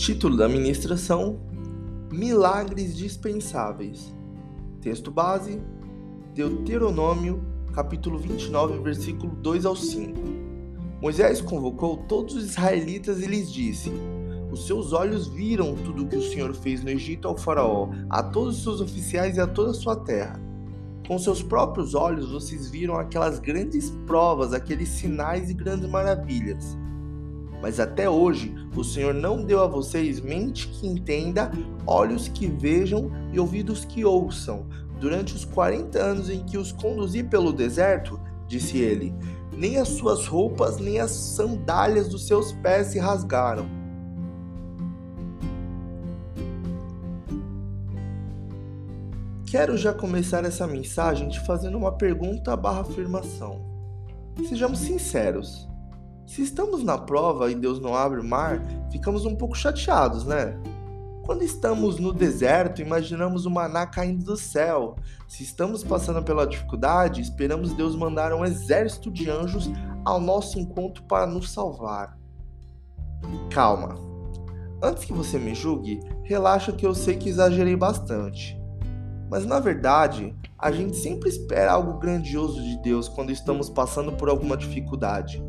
Título da ministração: Milagres dispensáveis. Texto base: Deuteronômio, capítulo 29, versículo 2 ao 5. Moisés convocou todos os israelitas e lhes disse: Os seus olhos viram tudo o que o Senhor fez no Egito ao Faraó, a todos os seus oficiais e a toda a sua terra. Com seus próprios olhos vocês viram aquelas grandes provas, aqueles sinais e grandes maravilhas. Mas até hoje o Senhor não deu a vocês mente que entenda, olhos que vejam e ouvidos que ouçam. Durante os 40 anos em que os conduzi pelo deserto, disse ele, nem as suas roupas nem as sandálias dos seus pés se rasgaram. Quero já começar essa mensagem te fazendo uma pergunta barra afirmação. Sejamos sinceros. Se estamos na prova e Deus não abre o mar, ficamos um pouco chateados, né? Quando estamos no deserto, imaginamos o maná caindo do céu. Se estamos passando pela dificuldade, esperamos Deus mandar um exército de anjos ao nosso encontro para nos salvar. Calma. Antes que você me julgue, relaxa que eu sei que exagerei bastante. Mas na verdade, a gente sempre espera algo grandioso de Deus quando estamos passando por alguma dificuldade.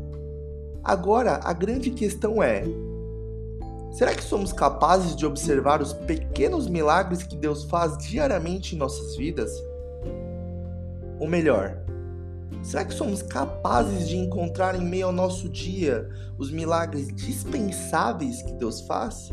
Agora, a grande questão é: será que somos capazes de observar os pequenos milagres que Deus faz diariamente em nossas vidas? Ou melhor, será que somos capazes de encontrar em meio ao nosso dia os milagres dispensáveis que Deus faz?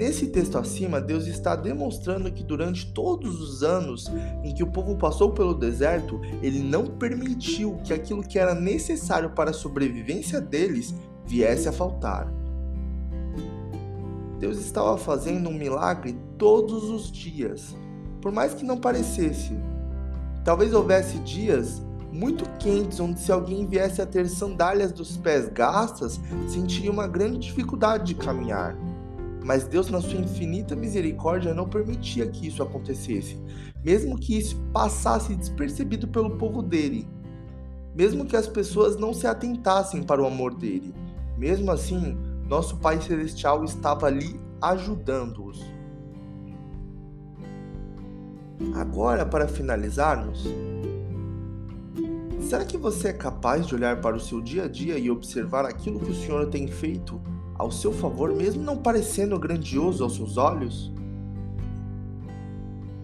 Nesse texto acima, Deus está demonstrando que durante todos os anos em que o povo passou pelo deserto, ele não permitiu que aquilo que era necessário para a sobrevivência deles viesse a faltar. Deus estava fazendo um milagre todos os dias, por mais que não parecesse. Talvez houvesse dias muito quentes onde se alguém viesse a ter sandálias dos pés gastas, sentiria uma grande dificuldade de caminhar. Mas Deus, na sua infinita misericórdia, não permitia que isso acontecesse, mesmo que isso passasse despercebido pelo povo dele, mesmo que as pessoas não se atentassem para o amor dele. Mesmo assim, nosso Pai Celestial estava ali ajudando-os. Agora, para finalizarmos, será que você é capaz de olhar para o seu dia a dia e observar aquilo que o Senhor tem feito ao seu favor, mesmo não parecendo grandioso aos seus olhos?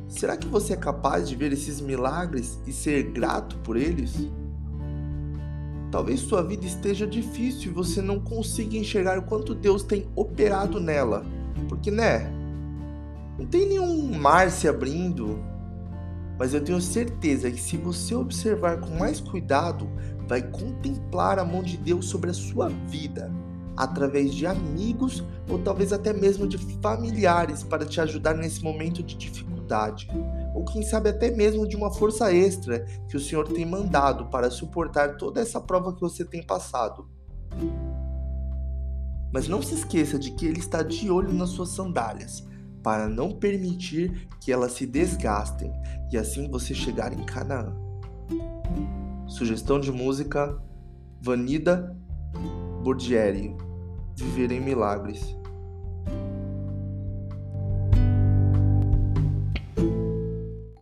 Será que você é capaz de ver esses milagres e ser grato por eles? Talvez sua vida esteja difícil e você não consiga enxergar o quanto Deus tem operado nela, porque né? Não tem nenhum mar se abrindo, mas eu tenho certeza que se você observar com mais cuidado, vai contemplar a mão de Deus sobre a sua vida através de amigos ou talvez até mesmo de familiares para te ajudar nesse momento de dificuldade, ou quem sabe até mesmo de uma força extra que o Senhor tem mandado para suportar toda essa prova que você tem passado. Mas não se esqueça de que Ele está de olho nas suas sandálias, para não permitir que elas se desgastem e assim você chegar em Canaã. Sugestão de música Vanida Bordieri viver em milagres.